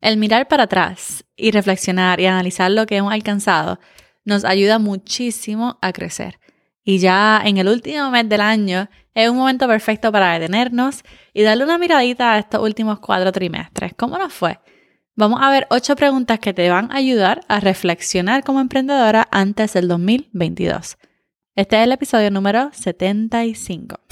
El mirar para atrás y reflexionar y analizar lo que hemos alcanzado nos ayuda muchísimo a crecer. Y ya en el último mes del año es un momento perfecto para detenernos y darle una miradita a estos últimos cuatro trimestres. ¿Cómo nos fue? Vamos a ver ocho preguntas que te van a ayudar a reflexionar como emprendedora antes del 2022. Este es el episodio número 75.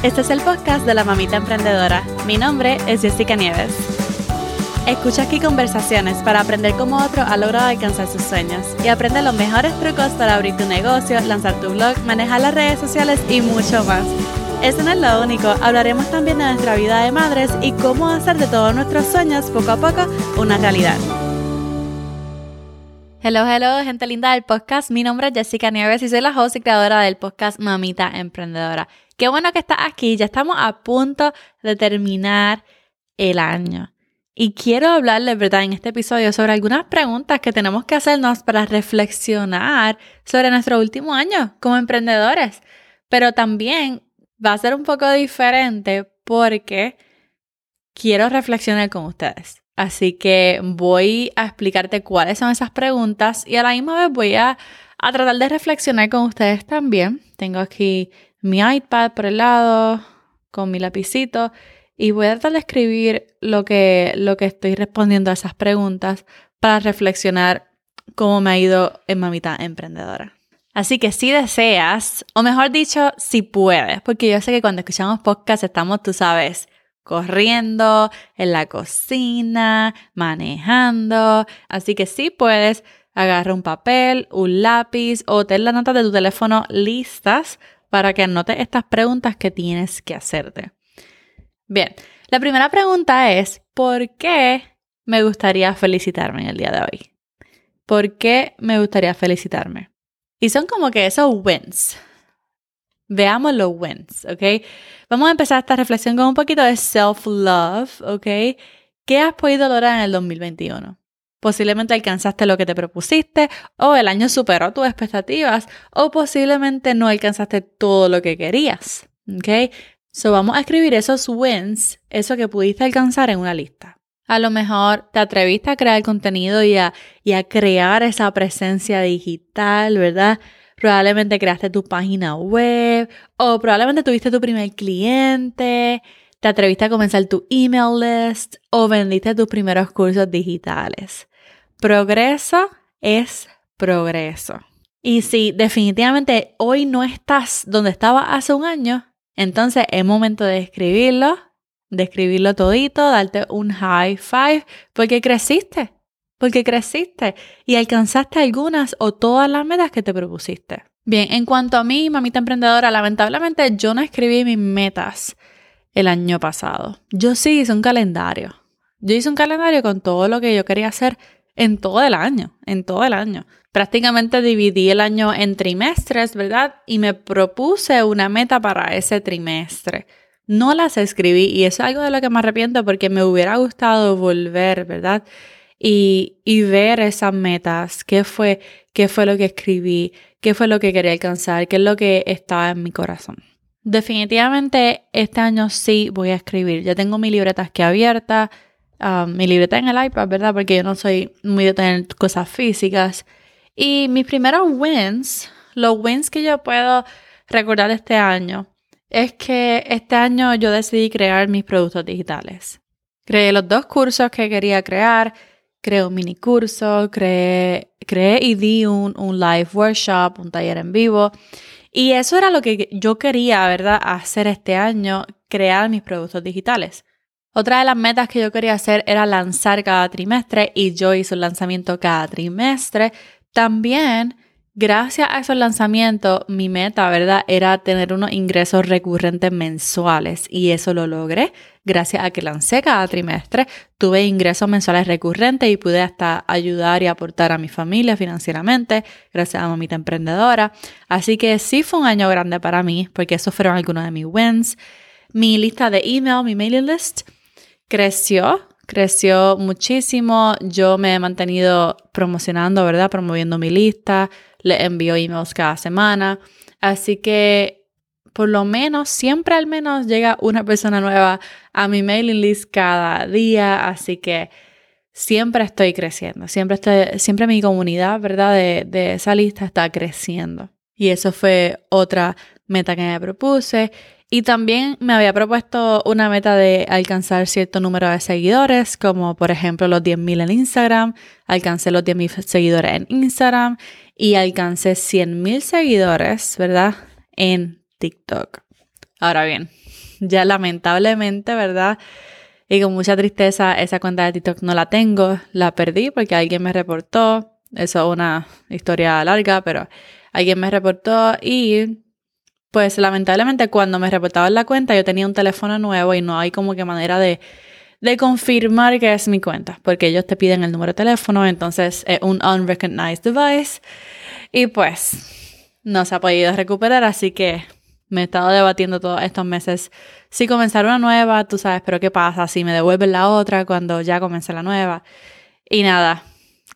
Este es el podcast de la mamita emprendedora. Mi nombre es Jessica Nieves. Escucha aquí conversaciones para aprender cómo otro ha logrado alcanzar sus sueños y aprende los mejores trucos para abrir tu negocio, lanzar tu blog, manejar las redes sociales y mucho más. Eso no es lo único, hablaremos también de nuestra vida de madres y cómo hacer de todos nuestros sueños poco a poco una realidad. Hello, hello, gente linda del podcast. Mi nombre es Jessica Nieves y soy la host y creadora del podcast Mamita Emprendedora. Qué bueno que estás aquí, ya estamos a punto de terminar el año. Y quiero hablarles, ¿verdad?, en este episodio sobre algunas preguntas que tenemos que hacernos para reflexionar sobre nuestro último año como emprendedores. Pero también va a ser un poco diferente porque quiero reflexionar con ustedes. Así que voy a explicarte cuáles son esas preguntas y a la misma vez voy a, a tratar de reflexionar con ustedes también. Tengo aquí mi iPad por el lado, con mi lapicito, y voy a tratar de escribir lo que, lo que estoy respondiendo a esas preguntas para reflexionar cómo me ha ido en Mamita Emprendedora. Así que si deseas, o mejor dicho, si puedes, porque yo sé que cuando escuchamos podcast estamos, tú sabes, corriendo, en la cocina, manejando. Así que si puedes, agarra un papel, un lápiz o ten las notas de tu teléfono listas para que anotes estas preguntas que tienes que hacerte. Bien, la primera pregunta es, ¿por qué me gustaría felicitarme en el día de hoy? ¿Por qué me gustaría felicitarme? Y son como que esos wins. Veamos los wins, ¿ok? Vamos a empezar esta reflexión con un poquito de self-love, ¿ok? ¿Qué has podido lograr en el 2021? Posiblemente alcanzaste lo que te propusiste o el año superó tus expectativas o posiblemente no alcanzaste todo lo que querías. ¿Ok? So vamos a escribir esos wins, eso que pudiste alcanzar en una lista. A lo mejor te atreviste a crear contenido y a, y a crear esa presencia digital, ¿verdad? Probablemente creaste tu página web o probablemente tuviste tu primer cliente, te atreviste a comenzar tu email list o vendiste tus primeros cursos digitales. Progreso es progreso. Y si definitivamente hoy no estás donde estaba hace un año, entonces es momento de escribirlo, de escribirlo todito, darte un high five, porque creciste, porque creciste y alcanzaste algunas o todas las metas que te propusiste. Bien, en cuanto a mí, mamita emprendedora, lamentablemente yo no escribí mis metas el año pasado. Yo sí hice un calendario. Yo hice un calendario con todo lo que yo quería hacer en todo el año, en todo el año. Prácticamente dividí el año en trimestres, ¿verdad? Y me propuse una meta para ese trimestre. No las escribí y es algo de lo que me arrepiento porque me hubiera gustado volver, ¿verdad? Y, y ver esas metas, qué fue, qué fue lo que escribí, qué fue lo que quería alcanzar, qué es lo que estaba en mi corazón. Definitivamente este año sí voy a escribir. Ya tengo mi libreta aquí abierta, Um, mi libreta en el iPad, ¿verdad? Porque yo no soy muy de tener cosas físicas. Y mis primeros wins, los wins que yo puedo recordar este año, es que este año yo decidí crear mis productos digitales. Creé los dos cursos que quería crear, creé un mini curso, creé, creé y di un, un live workshop, un taller en vivo. Y eso era lo que yo quería, ¿verdad?, hacer este año, crear mis productos digitales. Otra de las metas que yo quería hacer era lanzar cada trimestre y yo hice un lanzamiento cada trimestre. También, gracias a esos lanzamientos, mi meta, ¿verdad?, era tener unos ingresos recurrentes mensuales y eso lo logré. Gracias a que lancé cada trimestre, tuve ingresos mensuales recurrentes y pude hasta ayudar y aportar a mi familia financieramente, gracias a Mamita Emprendedora. Así que sí fue un año grande para mí, porque esos fueron algunos de mis wins. Mi lista de email, mi mailing list, creció, creció muchísimo. Yo me he mantenido promocionando, ¿verdad? Promoviendo mi lista, le envío emails cada semana. Así que por lo menos, siempre al menos llega una persona nueva a mi mailing list cada día, así que siempre estoy creciendo, siempre, estoy, siempre mi comunidad, ¿verdad? De, de esa lista está creciendo. Y eso fue otra meta que me propuse. Y también me había propuesto una meta de alcanzar cierto número de seguidores, como por ejemplo los 10.000 en Instagram. Alcancé los 10.000 seguidores en Instagram y alcancé 100.000 seguidores, ¿verdad? En TikTok. Ahora bien, ya lamentablemente, ¿verdad? Y con mucha tristeza, esa cuenta de TikTok no la tengo. La perdí porque alguien me reportó. Eso es una historia larga, pero alguien me reportó y pues lamentablemente cuando me reportaban la cuenta yo tenía un teléfono nuevo y no hay como que manera de, de confirmar que es mi cuenta, porque ellos te piden el número de teléfono, entonces es un unrecognized device y pues no se ha podido recuperar, así que me he estado debatiendo todos estos meses si comenzar una nueva, tú sabes, pero ¿qué pasa si me devuelven la otra cuando ya comencé la nueva? Y nada,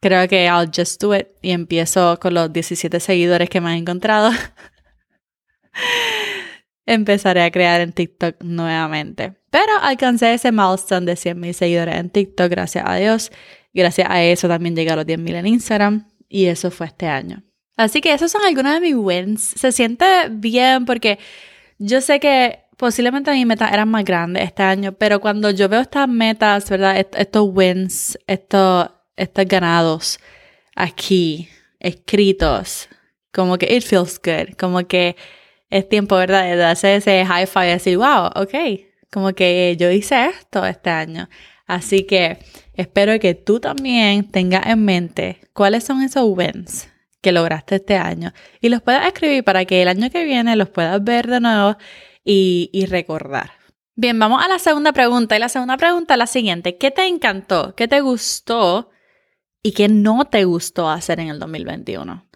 creo que I'll just do it y empiezo con los 17 seguidores que me han encontrado. Empezaré a crear en TikTok nuevamente. Pero alcancé ese milestone de 100.000 seguidores en TikTok, gracias a Dios. Gracias a eso también llegué a los 10.000 en Instagram y eso fue este año. Así que esos son algunos de mis wins. Se siente bien porque yo sé que posiblemente mis metas eran más grandes este año, pero cuando yo veo estas metas, ¿verdad? Estos wins, estos, estos ganados aquí, escritos, como que it feels good, como que es tiempo, ¿verdad? De darse ese high five y decir, wow, ok, como que yo hice esto este año. Así que espero que tú también tengas en mente cuáles son esos wins que lograste este año y los puedas escribir para que el año que viene los puedas ver de nuevo y, y recordar. Bien, vamos a la segunda pregunta. Y la segunda pregunta es la siguiente. ¿Qué te encantó? ¿Qué te gustó? ¿Y qué no te gustó hacer en el 2021?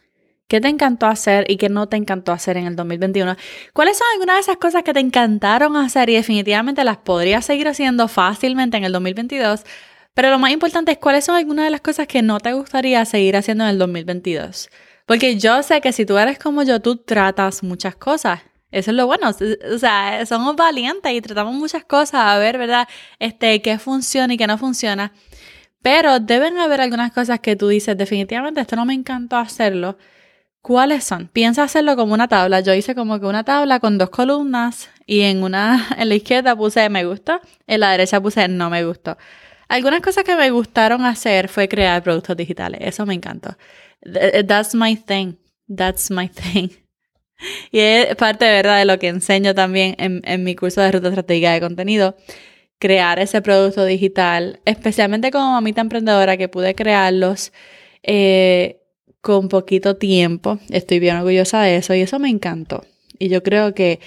¿Qué te encantó hacer y qué no te encantó hacer en el 2021? ¿Cuáles son algunas de esas cosas que te encantaron hacer y definitivamente las podrías seguir haciendo fácilmente en el 2022? Pero lo más importante es cuáles son algunas de las cosas que no te gustaría seguir haciendo en el 2022. Porque yo sé que si tú eres como yo, tú tratas muchas cosas. Eso es lo bueno. O sea, somos valientes y tratamos muchas cosas a ver, ¿verdad? Este, qué funciona y qué no funciona. Pero deben haber algunas cosas que tú dices, definitivamente esto no me encantó hacerlo ¿Cuáles son? Piensa hacerlo como una tabla. Yo hice como que una tabla con dos columnas y en una en la izquierda puse me gusta, en la derecha puse no me gustó. Algunas cosas que me gustaron hacer fue crear productos digitales. Eso me encantó. That's my thing. That's my thing. Y es parte, verdad, de lo que enseño también en, en mi curso de ruta estratégica de contenido. Crear ese producto digital, especialmente como mamita emprendedora que pude crearlos. Eh, con poquito tiempo. Estoy bien orgullosa de eso y eso me encantó. Y yo creo que,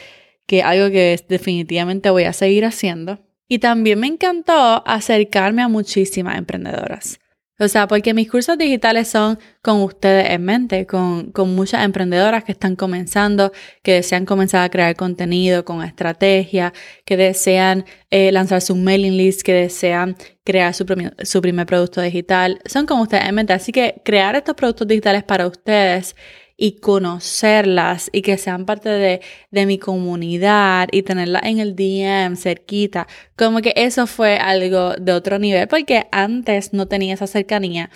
que algo que definitivamente voy a seguir haciendo. Y también me encantó acercarme a muchísimas emprendedoras. O sea, porque mis cursos digitales son con ustedes en mente, con, con, muchas emprendedoras que están comenzando, que desean comenzar a crear contenido con estrategia, que desean eh, lanzar su mailing list, que desean crear su, su primer producto digital. Son con ustedes en mente. Así que crear estos productos digitales para ustedes y conocerlas y que sean parte de, de mi comunidad y tenerlas en el DM cerquita. Como que eso fue algo de otro nivel porque antes no tenía esa cercanía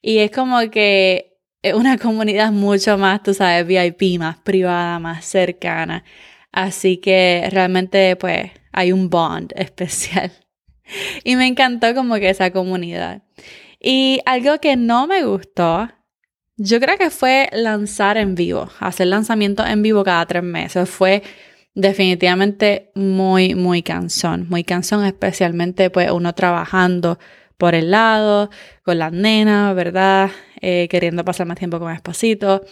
y es como que es una comunidad mucho más, tú sabes, VIP, más privada, más cercana. Así que realmente pues hay un bond especial. Y me encantó como que esa comunidad. Y algo que no me gustó yo creo que fue lanzar en vivo, hacer lanzamientos en vivo cada tres meses. Fue definitivamente muy, muy cansón, muy cansón, especialmente pues uno trabajando por el lado, con las nenas, ¿verdad? Eh, queriendo pasar más tiempo con mi esposito.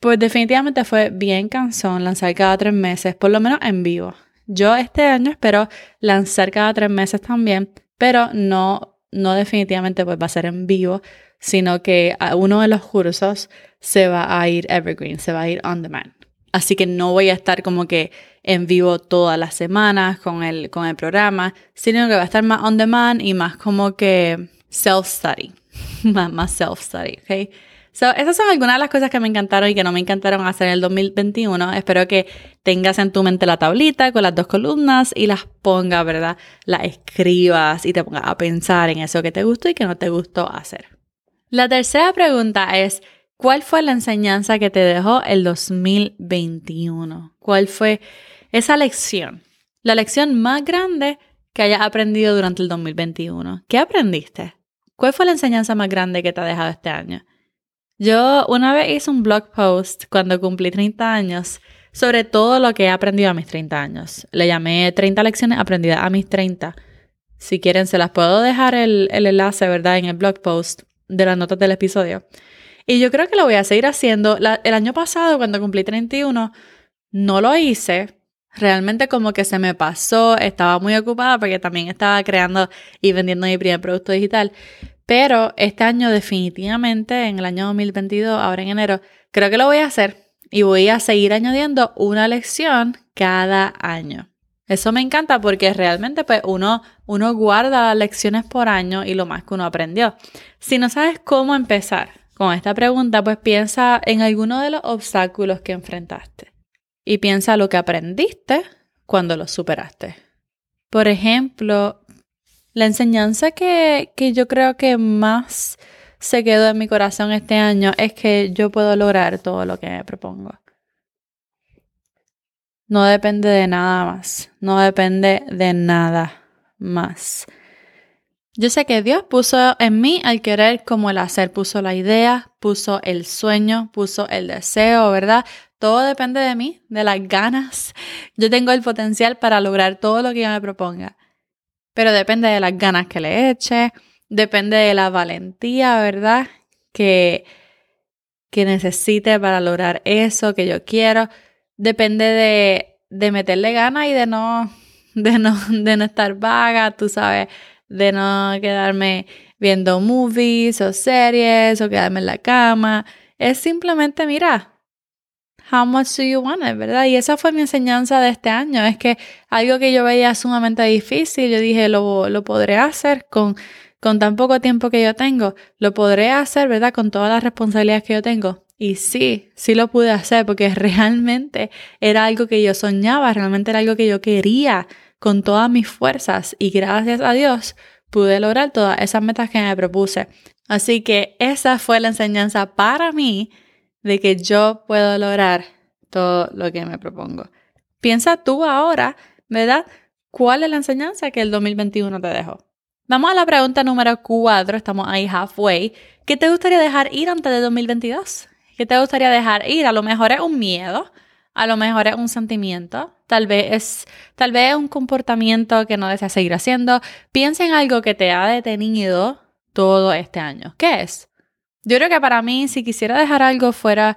Pues definitivamente fue bien cansón lanzar cada tres meses, por lo menos en vivo. Yo este año espero lanzar cada tres meses también, pero no, no definitivamente pues va a ser en vivo, sino que uno de los cursos se va a ir evergreen, se va a ir on demand. Así que no voy a estar como que en vivo todas las semanas con el, con el programa, sino que va a estar más on demand y más como que self-study, más, self-study, ¿ok? So, esas son algunas de las cosas que me encantaron y que no me encantaron hacer en el 2021. Espero que tengas en tu mente la tablita con las dos columnas y las pongas, ¿verdad? Las escribas y te pongas a pensar en eso que te gustó y que no te gustó hacer. La tercera pregunta es, ¿cuál fue la enseñanza que te dejó el 2021? ¿Cuál fue esa lección? La lección más grande que hayas aprendido durante el 2021. ¿Qué aprendiste? ¿Cuál fue la enseñanza más grande que te ha dejado este año? Yo una vez hice un blog post cuando cumplí 30 años sobre todo lo que he aprendido a mis 30 años. Le llamé 30 lecciones aprendidas a mis 30. Si quieren, se las puedo dejar el, enlace, ¿verdad? En el blog post de las notas del episodio. Y yo creo que lo voy a seguir haciendo. el año pasado, cuando cumplí 31, no lo hice. Realmente como que se me pasó, estaba muy ocupada porque también estaba creando y vendiendo mi primer producto digital. Pero este año definitivamente, en el año 2022, ahora en enero, creo que lo voy a hacer y voy a seguir añadiendo una lección cada año. Eso me encanta porque realmente pues uno, uno guarda lecciones por año y lo más que uno aprendió. Si no sabes cómo empezar con esta pregunta, pues piensa en alguno de los obstáculos que enfrentaste y piensa lo que aprendiste cuando los superaste. Por ejemplo, la enseñanza que, yo creo que más se quedó en mi corazón este año es que yo puedo lograr todo lo que me propongo. No depende de nada más, no depende de nada más. Yo sé que Dios puso en mí el querer como el hacer, puso la idea, puso el sueño, puso el deseo, ¿verdad? Todo depende de mí, de las ganas. Yo tengo el potencial para lograr todo lo que yo me proponga pero depende de las ganas que le eche, depende de la valentía, ¿verdad? Que, que necesite para lograr eso que yo quiero. Depende de, de meterle ganas y de no, de, no, de no estar vaga, tú sabes, de no quedarme viendo movies o series o quedarme en la cama. Es simplemente, mira, how much do you want it, ¿verdad? Y esa fue mi enseñanza de este año. Es que algo que yo veía sumamente difícil, yo dije, lo, lo podré hacer con, con tan poco tiempo que yo tengo. Lo podré hacer, ¿verdad? Con todas las responsabilidades que yo tengo. Y sí, sí lo pude hacer porque realmente era algo que yo soñaba, realmente era algo que yo quería con todas mis fuerzas y gracias a Dios pude lograr todas esas metas que me propuse. Así que esa fue la enseñanza para mí de que yo puedo lograr todo lo que me propongo. Piensa tú ahora, ¿verdad? ¿Cuál es la enseñanza que el 2021 te dejó? Vamos a la pregunta número 4, estamos ahí halfway. ¿Qué te gustaría dejar ir antes de 2022? ¿Qué te gustaría dejar ir? A lo mejor es un miedo, a lo mejor es un sentimiento, tal vez es, tal vez es un comportamiento que no deseas seguir haciendo. Piensa en algo que te ha detenido todo este año. ¿Qué es? Yo creo que para mí, si quisiera dejar algo fuera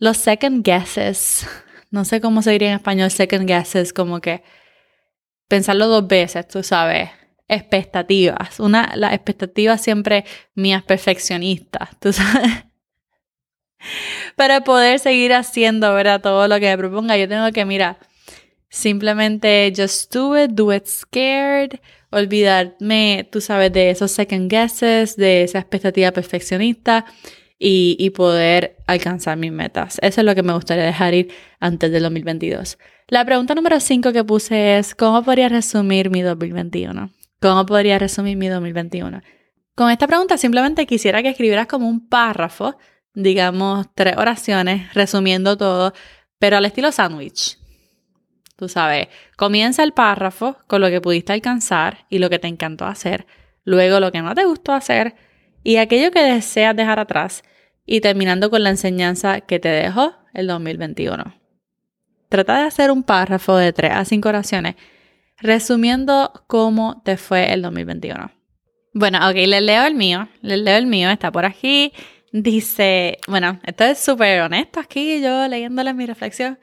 los second guesses, no sé cómo se diría en español second guesses, como que pensarlo dos veces, tú sabes, expectativas. Una, las expectativas siempre mías perfeccionistas, tú sabes. Para poder seguir haciendo, ¿verdad? Todo lo que me proponga, yo tengo que, mira, simplemente just do it, do it scared, olvidarme, tú sabes, de esos second guesses, de esa expectativa perfeccionista y, poder alcanzar mis metas. Eso es lo que me gustaría dejar ir antes del 2022. La pregunta número 5 que puse es, ¿cómo podría resumir mi 2021? ¿Cómo podría resumir mi 2021? Con esta pregunta simplemente quisiera que escribieras como un párrafo, digamos tres oraciones, resumiendo todo, pero al estilo sándwich. Tú sabes, comienza el párrafo con lo que pudiste alcanzar y lo que te encantó hacer, luego lo que no te gustó hacer y aquello que deseas dejar atrás y terminando con la enseñanza que te dejó el 2021. Trata de hacer un párrafo de 3 a 5 oraciones resumiendo cómo te fue el 2021. Bueno, ok, les leo el mío, les leo el mío, está por aquí. Dice, bueno, esto es súper honesto aquí, yo leyéndole mi reflexión.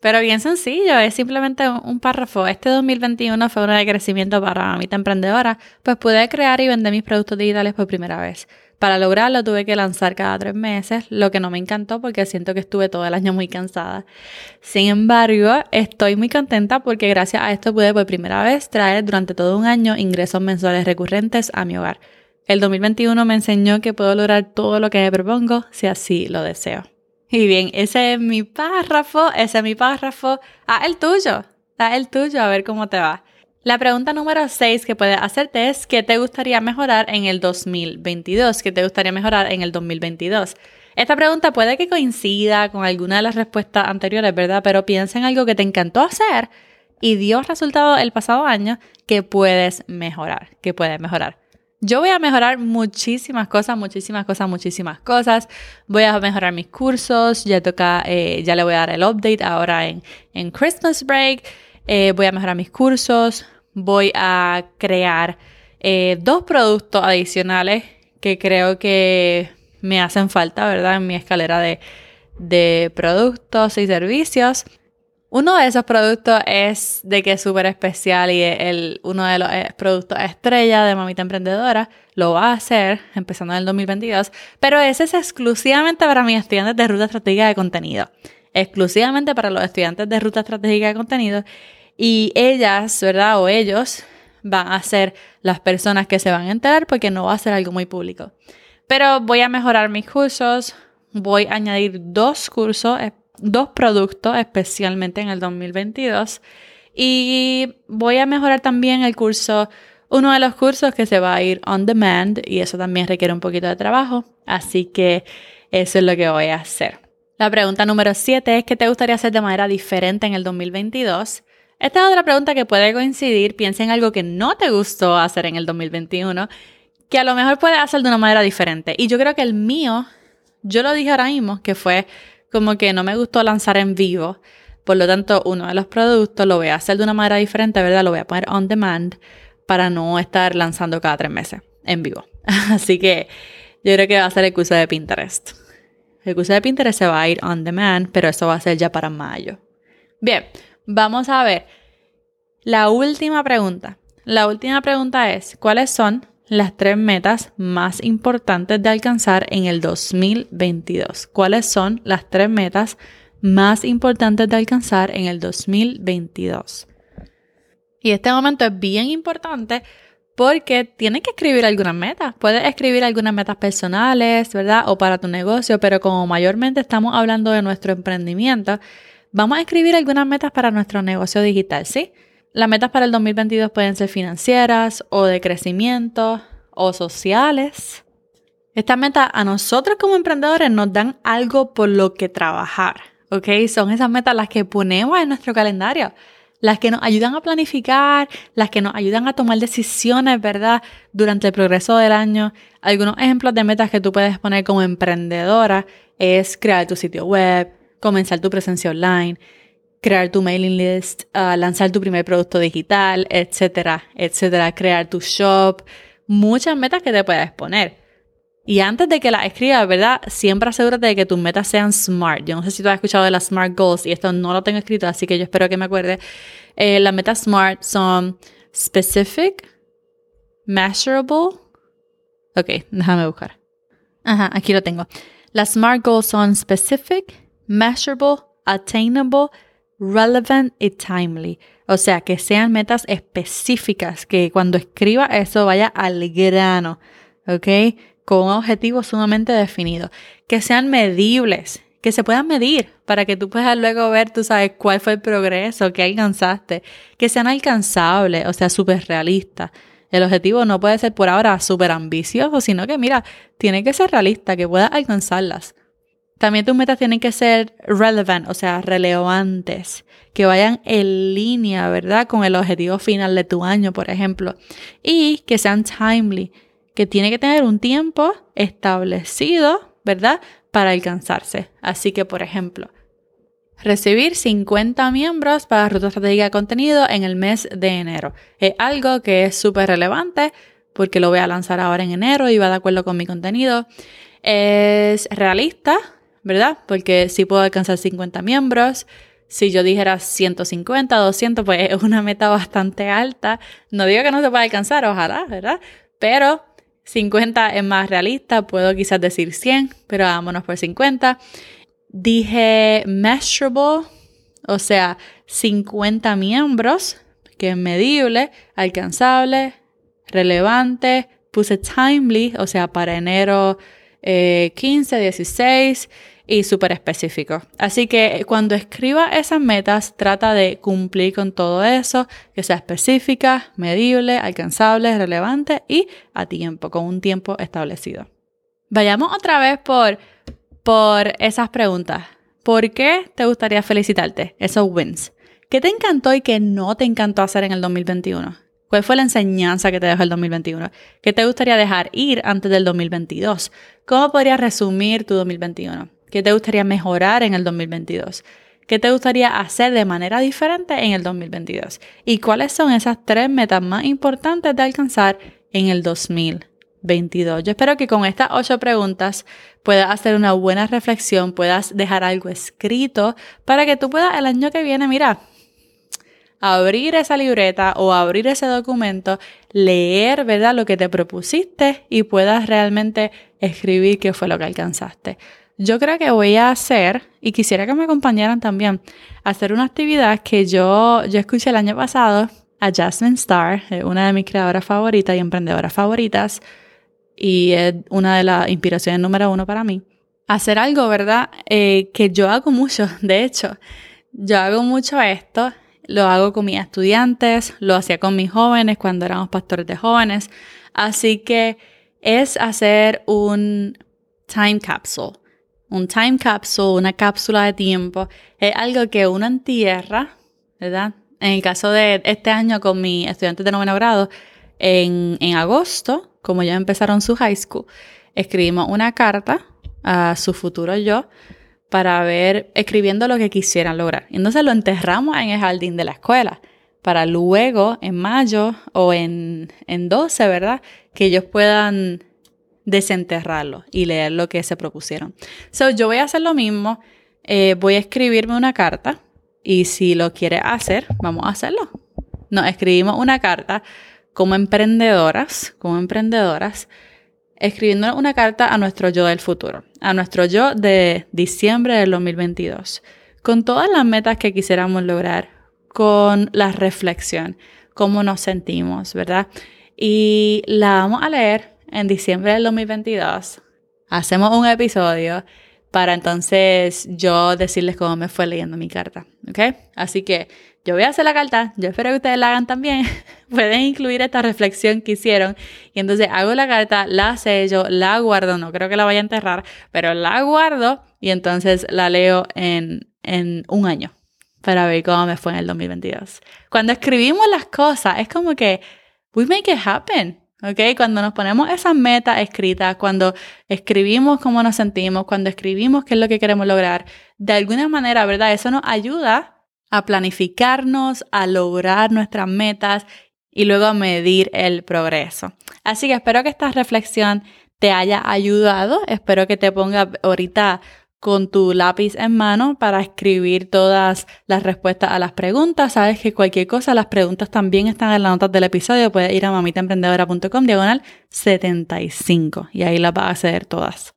Pero bien sencillo, es simplemente un párrafo. Este 2021 fue un de crecimiento para mi emprendedora, pues pude crear y vender mis productos digitales por primera vez. Para lograrlo tuve que lanzar cada tres meses, lo que no me encantó porque siento que estuve todo el año muy cansada. Sin embargo, estoy muy contenta porque gracias a esto pude por primera vez traer durante todo un año ingresos mensuales recurrentes a mi hogar. El 2021 me enseñó que puedo lograr todo lo que me propongo si así lo deseo. Y bien, ese es mi párrafo, ese es mi párrafo. Ah, el tuyo. Da el tuyo a ver cómo te va. La pregunta número 6 que puedes hacerte es ¿qué te gustaría mejorar en el 2022? ¿Qué te gustaría mejorar en el 2022? Esta pregunta puede que coincida con alguna de las respuestas anteriores, ¿verdad? Pero piensa en algo que te encantó hacer y dio resultado el pasado año que puedes mejorar, que puedes mejorar. Yo voy a mejorar muchísimas cosas, muchísimas cosas, muchísimas cosas. Voy a mejorar mis cursos. Ya toca, eh, ya le voy a dar el update ahora en, en Christmas Break. Eh, voy a mejorar mis cursos. Voy a crear eh, dos productos adicionales que creo que me hacen falta, ¿verdad? En mi escalera de, de productos y servicios. Uno de esos productos es de que es súper especial y el, uno de los eh, productos estrella de Mamita Emprendedora lo va a hacer empezando en el 2022, pero ese es exclusivamente para mis estudiantes de ruta estratégica de contenido, exclusivamente para los estudiantes de ruta estratégica de contenido y ellas, ¿verdad? O ellos van a ser las personas que se van a enterar porque no va a ser algo muy público. Pero voy a mejorar mis cursos, voy a añadir dos cursos dos productos, especialmente en el 2022. Y voy a mejorar también el curso, uno de los cursos que se va a ir on demand y eso también requiere un poquito de trabajo. Así que eso es lo que voy a hacer. La pregunta número 7 es ¿qué te gustaría hacer de manera diferente en el 2022? Esta es otra pregunta que puede coincidir. Piensa en algo que no te gustó hacer en el 2021, que a lo mejor puedes hacer de una manera diferente. Y yo creo que el mío, yo lo dije ahora mismo, que fue como que no me gustó lanzar en vivo. Por lo tanto, uno de los productos lo voy a hacer de una manera diferente, ¿verdad? Lo voy a poner on demand para no estar lanzando cada tres meses en vivo. Así que yo creo que va a ser el curso de Pinterest. El curso de Pinterest se va a ir on demand, pero eso va a ser ya para mayo. Bien, vamos a ver. La última pregunta. La última pregunta es, ¿cuáles son las tres metas más importantes de alcanzar en el 2022. ¿Cuáles son las tres metas más importantes de alcanzar en el 2022? Y este momento es bien importante porque tienes que escribir algunas metas. Puedes escribir algunas metas personales, ¿verdad? O para tu negocio, pero como mayormente estamos hablando de nuestro emprendimiento, vamos a escribir algunas metas para nuestro negocio digital, ¿sí? Las metas para el 2022 pueden ser financieras o de crecimiento o sociales. Estas metas a nosotros como emprendedores nos dan algo por lo que trabajar, ¿ok? Son esas metas las que ponemos en nuestro calendario, las que nos ayudan a planificar, las que nos ayudan a tomar decisiones, ¿verdad? Durante el progreso del año. Algunos ejemplos de metas que tú puedes poner como emprendedora es crear tu sitio web, comenzar tu presencia online, crear tu mailing list, uh, lanzar tu primer producto digital, etcétera, etcétera, crear tu shop, muchas metas que te puedes poner. Y antes de que las escribas, ¿verdad? Siempre asegúrate de que tus metas sean SMART. Yo no sé si tú has escuchado de las SMART Goals y esto no lo tengo escrito, así que yo espero que me acuerde. Eh, las metas SMART son specific, measurable. Ok, déjame buscar. Ajá, aquí lo tengo. Las SMART Goals son specific, measurable, attainable, relevant y timely. O sea, que sean metas específicas, que cuando escriba eso vaya al grano, ¿ok? Con un objetivo sumamente definido. Que sean medibles, que se puedan medir para que tú puedas luego ver, tú sabes, cuál fue el progreso que alcanzaste. Que sean alcanzables, o sea, súper realistas. El objetivo no puede ser por ahora súper ambicioso, sino que, mira, tiene que ser realista, que puedas alcanzarlas. También tus metas tienen que ser relevant, o sea, relevantes, que vayan en línea, ¿verdad? Con el objetivo final de tu año, por ejemplo. Y que sean timely, que tiene que tener un tiempo establecido, ¿verdad? Para alcanzarse. Así que, por ejemplo, recibir 50 miembros para Ruta Estratégica de Contenido en el mes de enero. Es algo que es súper relevante porque lo voy a lanzar ahora en enero y va de acuerdo con mi contenido. Es realista, ¿verdad? Porque si puedo alcanzar 50 miembros, si yo dijera 150, 200, pues es una meta bastante alta. No digo que no se pueda alcanzar, ojalá, ¿verdad? Pero 50 es más realista, puedo quizás decir 100, pero vámonos por 50. Dije measurable, o sea, 50 miembros, que es medible, alcanzable, relevante, puse timely, o sea, para enero 15, eh, 16 y súper específico. Así que cuando escriba esas metas, trata de cumplir con todo eso, que sea específica, medible, alcanzable, relevante y a tiempo, con un tiempo establecido. Vayamos otra vez por, por esas preguntas. ¿Por qué te gustaría felicitarte? Esos wins. ¿Qué te encantó y qué no te encantó hacer en el 2021? ¿Cuál fue la enseñanza que te dejó el 2021? ¿Qué te gustaría dejar ir antes del 2022? ¿Cómo podrías resumir tu 2021? ¿Qué te gustaría mejorar en el 2022? ¿Qué te gustaría hacer de manera diferente en el 2022? ¿Y cuáles son esas tres metas más importantes de alcanzar en el 2022? Yo espero que con estas ocho preguntas puedas hacer una buena reflexión, puedas dejar algo escrito para que tú puedas el año que viene, mira, abrir esa libreta o abrir ese documento, leer, ¿verdad? Lo que te propusiste y puedas realmente escribir qué fue lo que alcanzaste. Yo creo que voy a hacer, y quisiera que me acompañaran también, hacer una actividad que yo, yo escuché el año pasado a Jasmine Star, una de mis creadoras favoritas y emprendedoras favoritas, y es una de las inspiraciones número uno para mí. Hacer algo, ¿verdad? Eh, que yo hago mucho, de hecho, yo hago mucho esto, lo hago con mis estudiantes, lo hacía con mis jóvenes cuando éramos pastores de jóvenes, así que es hacer un time capsule un time capsule, una cápsula de tiempo, es algo que uno entierra, ¿verdad? En el caso de este año con mis estudiantes de noveno grado, en, en agosto, como ya empezaron su high school, escribimos una carta a su futuro yo para ver, escribiendo lo que quisieran lograr. Entonces lo enterramos en el jardín de la escuela para luego, en mayo o en, en 12, ¿verdad? Que ellos puedan desenterrarlo y leer lo que se propusieron. So, yo voy a hacer lo mismo. Eh, voy a escribirme una carta y si lo quiere hacer, vamos a hacerlo. Nos escribimos una carta como emprendedoras, como emprendedoras, escribiendo una carta a nuestro yo del futuro, a nuestro yo de diciembre del 2022, con todas las metas que quisiéramos lograr, con la reflexión, cómo nos sentimos, ¿verdad? Y la vamos a leer en diciembre del 2022 hacemos un episodio para entonces yo decirles cómo me fue leyendo mi carta, ¿ok? Así que yo voy a hacer la carta, yo espero que ustedes la hagan también. Pueden incluir esta reflexión que hicieron y entonces hago la carta, la sello, la guardo, no creo que la vaya a enterrar, pero la guardo y entonces la leo en, en un año para ver cómo me fue en el 2022. Cuando escribimos las cosas, es como que we make it happen. ¿Ok? Cuando nos ponemos esas metas escritas, cuando escribimos cómo nos sentimos, cuando escribimos qué es lo que queremos lograr, de alguna manera, ¿verdad? Eso nos ayuda a planificarnos, a lograr nuestras metas y luego a medir el progreso. Así que espero que esta reflexión te haya ayudado, espero que te ponga ahorita con tu lápiz en mano para escribir todas las respuestas a las preguntas. Sabes que cualquier cosa, las preguntas también están en las notas del episodio. Puedes ir a mamitaemprendedora.com diagonal 75 y ahí las vas a acceder todas.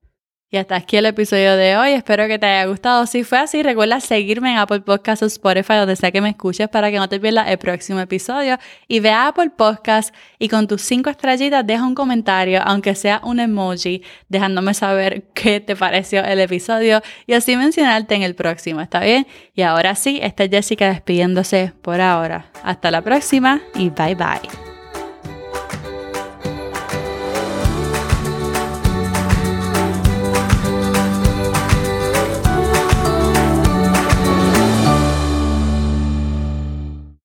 Y hasta aquí el episodio de hoy. Espero que te haya gustado. Si fue así, recuerda seguirme en Apple Podcasts o Spotify, donde sea que me escuches, para que no te pierdas el próximo episodio. Y ve a Apple Podcasts y con tus cinco estrellitas deja un comentario, aunque sea un emoji, dejándome saber qué te pareció el episodio y así mencionarte en el próximo. ¿Está bien? Y ahora sí, esta es Jessica despidiéndose por ahora. Hasta la próxima y bye bye.